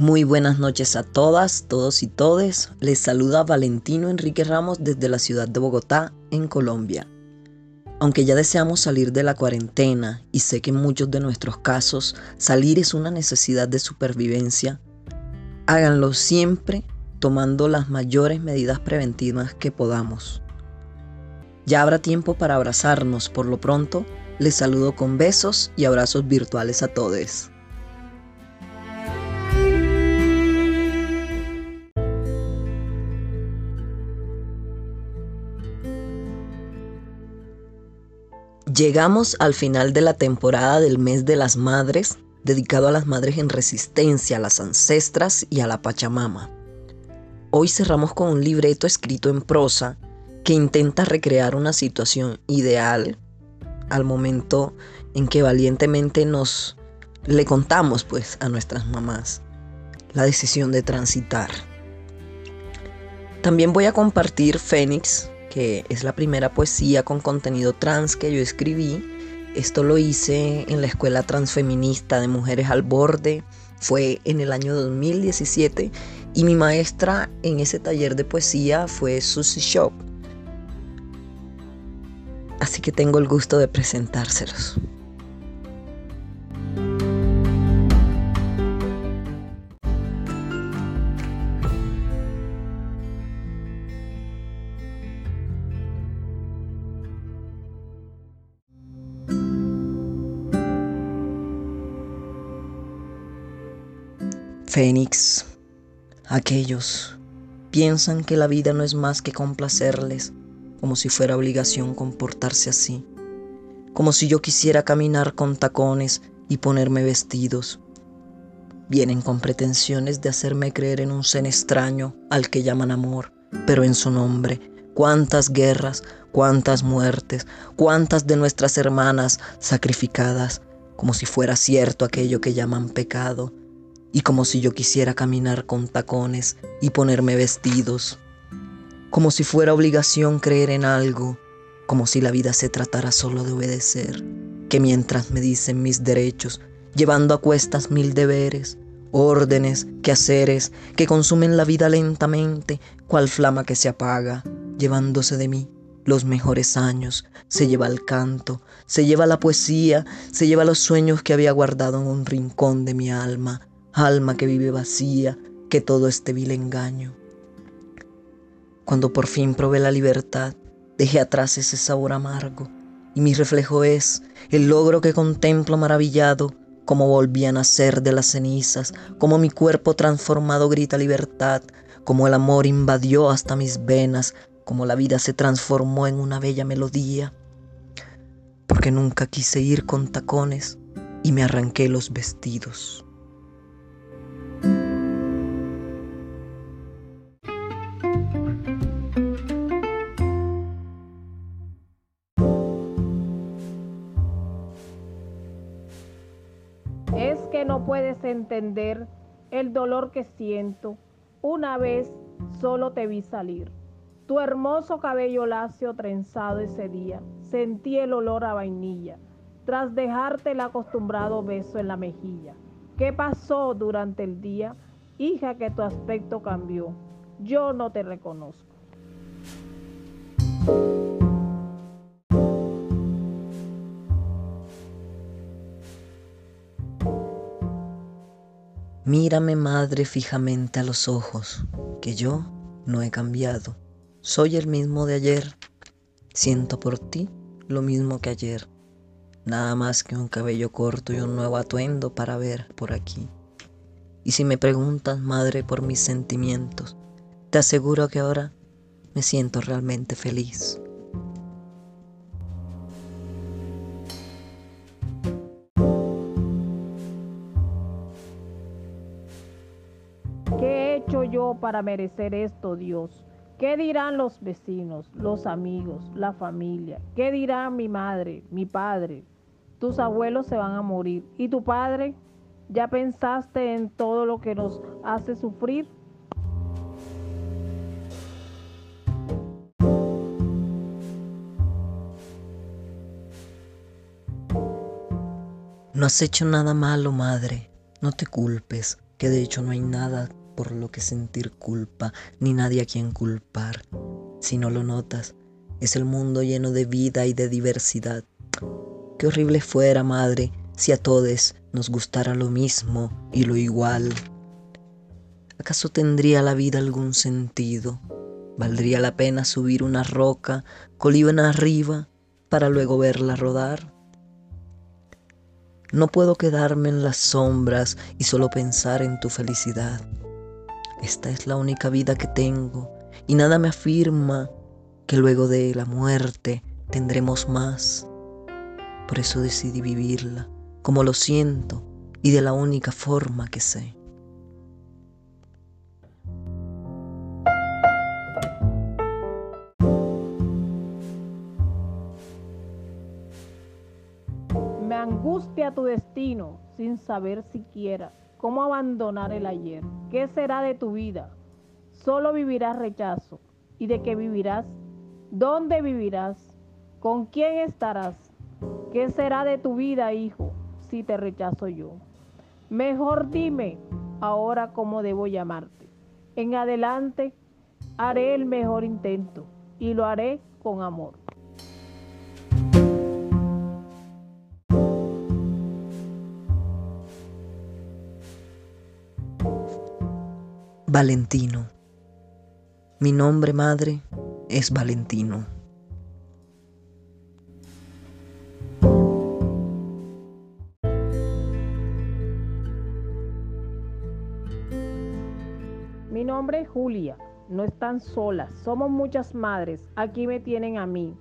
Muy buenas noches a todas, todos y todes. Les saluda Valentino Enrique Ramos desde la ciudad de Bogotá, en Colombia. Aunque ya deseamos salir de la cuarentena y sé que en muchos de nuestros casos salir es una necesidad de supervivencia, háganlo siempre tomando las mayores medidas preventivas que podamos. Ya habrá tiempo para abrazarnos, por lo pronto les saludo con besos y abrazos virtuales a todos. Llegamos al final de la temporada del mes de las madres, dedicado a las madres en resistencia, a las ancestras y a la Pachamama. Hoy cerramos con un libreto escrito en prosa que intenta recrear una situación ideal al momento en que valientemente nos le contamos pues a nuestras mamás la decisión de transitar. También voy a compartir Fénix, que es la primera poesía con contenido trans que yo escribí. Esto lo hice en la Escuela Transfeminista de Mujeres al Borde. Fue en el año 2017 y mi maestra en ese taller de poesía fue Susie Shop. Así que tengo el gusto de presentárselos. Fénix, aquellos piensan que la vida no es más que complacerles, como si fuera obligación comportarse así, como si yo quisiera caminar con tacones y ponerme vestidos. Vienen con pretensiones de hacerme creer en un ser extraño al que llaman amor, pero en su nombre, cuántas guerras, cuántas muertes, cuántas de nuestras hermanas sacrificadas, como si fuera cierto aquello que llaman pecado y como si yo quisiera caminar con tacones y ponerme vestidos, como si fuera obligación creer en algo, como si la vida se tratara solo de obedecer, que mientras me dicen mis derechos, llevando a cuestas mil deberes, órdenes, quehaceres que consumen la vida lentamente, cual flama que se apaga, llevándose de mí los mejores años, se lleva el canto, se lleva la poesía, se lleva los sueños que había guardado en un rincón de mi alma, alma que vive vacía, que todo este vil engaño. Cuando por fin probé la libertad, dejé atrás ese sabor amargo, y mi reflejo es el logro que contemplo maravillado, como volví a nacer de las cenizas, como mi cuerpo transformado grita libertad, como el amor invadió hasta mis venas, como la vida se transformó en una bella melodía, porque nunca quise ir con tacones y me arranqué los vestidos. El dolor que siento. Una vez solo te vi salir. Tu hermoso cabello lacio trenzado ese día. Sentí el olor a vainilla, tras dejarte el acostumbrado beso en la mejilla. ¿Qué pasó durante el día? Hija, que tu aspecto cambió. Yo no te reconozco. Mírame, madre, fijamente a los ojos, que yo no he cambiado. Soy el mismo de ayer. Siento por ti lo mismo que ayer. Nada más que un cabello corto y un nuevo atuendo para ver por aquí. Y si me preguntas, madre, por mis sentimientos, te aseguro que ahora me siento realmente feliz. Para merecer esto, Dios? ¿Qué dirán los vecinos, los amigos, la familia? ¿Qué dirá mi madre, mi padre? Tus abuelos se van a morir. ¿Y tu padre? ¿Ya pensaste en todo lo que nos hace sufrir? No has hecho nada malo, madre. No te culpes. que de hecho no hay nada por lo que sentir culpa, ni nadie a quien culpar. Si no lo notas, es el mundo lleno de vida y de diversidad. Qué horrible fuera, madre, si a todos nos gustara lo mismo y lo igual. ¿Acaso tendría la vida algún sentido? ¿Valdría la pena subir una roca colina arriba para luego verla rodar? No puedo quedarme en las sombras y solo pensar en tu felicidad. Esta es la única vida que tengo y nada me afirma que luego de la muerte tendremos más. Por eso decidí vivirla como lo siento y de la única forma que sé. angustia tu destino sin saber siquiera cómo abandonar el ayer. ¿Qué será de tu vida? Solo vivirás rechazo. ¿Y de qué vivirás? ¿Dónde vivirás? ¿Con quién estarás? ¿Qué será de tu vida, hijo, si te rechazo yo? Mejor dime ahora cómo debo llamarte. En adelante haré el mejor intento y lo haré con amor. Valentino. Mi nombre, madre, es Valentino. Mi nombre es Julia. No están solas, somos muchas madres. Aquí me tienen a mí.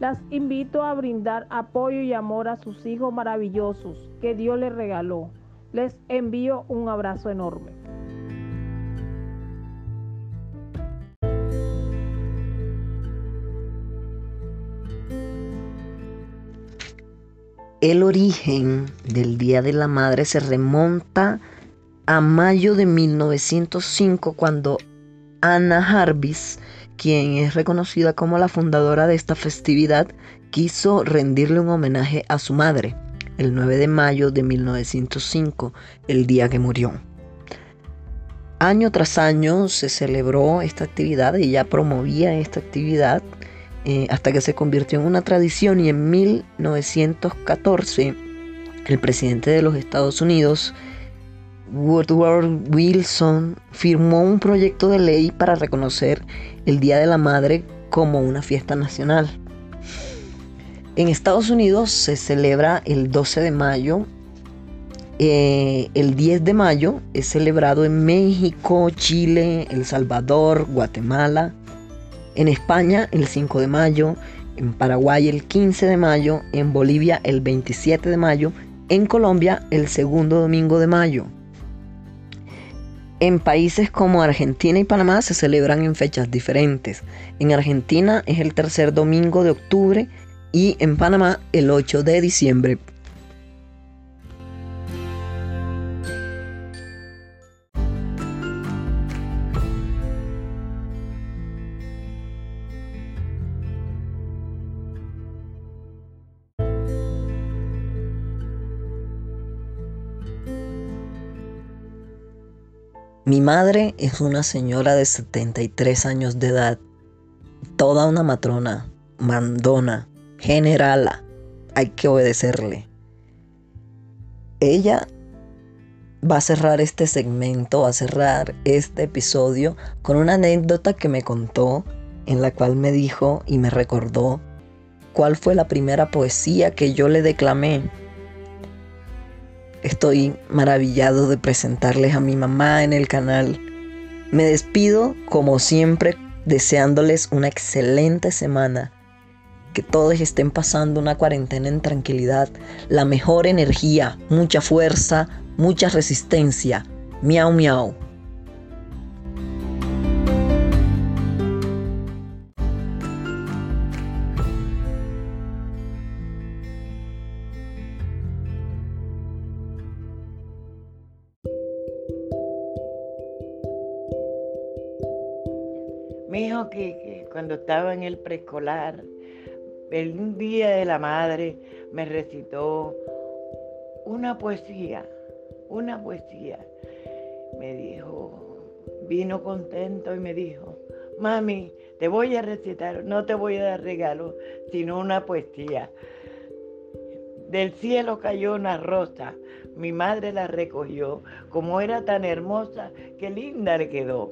Las invito a brindar apoyo y amor a sus hijos maravillosos que Dios les regaló. Les envío un abrazo enorme. El origen del Día de la Madre se remonta a mayo de 1905 cuando Anna Jarvis, quien es reconocida como la fundadora de esta festividad, quiso rendirle un homenaje a su madre, el 9 de mayo de 1905, el día que murió. Año tras año se celebró esta actividad, ella promovía esta actividad eh, hasta que se convirtió en una tradición y en 1914 el presidente de los Estados Unidos, Woodward Wilson, firmó un proyecto de ley para reconocer el Día de la Madre como una fiesta nacional. En Estados Unidos se celebra el 12 de mayo. Eh, el 10 de mayo es celebrado en México, Chile, El Salvador, Guatemala, en España el 5 de mayo, en Paraguay el 15 de mayo, en Bolivia el 27 de mayo, en Colombia el segundo domingo de mayo. En países como Argentina y Panamá se celebran en fechas diferentes. En Argentina es el tercer domingo de octubre y en Panamá el 8 de diciembre. Mi madre es una señora de 73 años de edad, toda una matrona, mandona, generala. Hay que obedecerle. Ella va a cerrar este segmento, va a cerrar este episodio con una anécdota que me contó, en la cual me dijo y me recordó cuál fue la primera poesía que yo le declamé Estoy maravillado de presentarles a mi mamá en el canal. Me despido como siempre deseándoles una excelente semana. Que todos estén pasando una cuarentena en tranquilidad, la mejor energía, mucha fuerza, mucha resistencia. Miau, miau. Cuando estaba en el preescolar, el día de la madre me recitó una poesía, una poesía. me dijo, vino contento y me dijo, mami, te voy a recitar, no te voy a dar regalo, sino una poesía. Del cielo cayó una rosa, mi madre la recogió, como era tan hermosa, qué linda le quedó.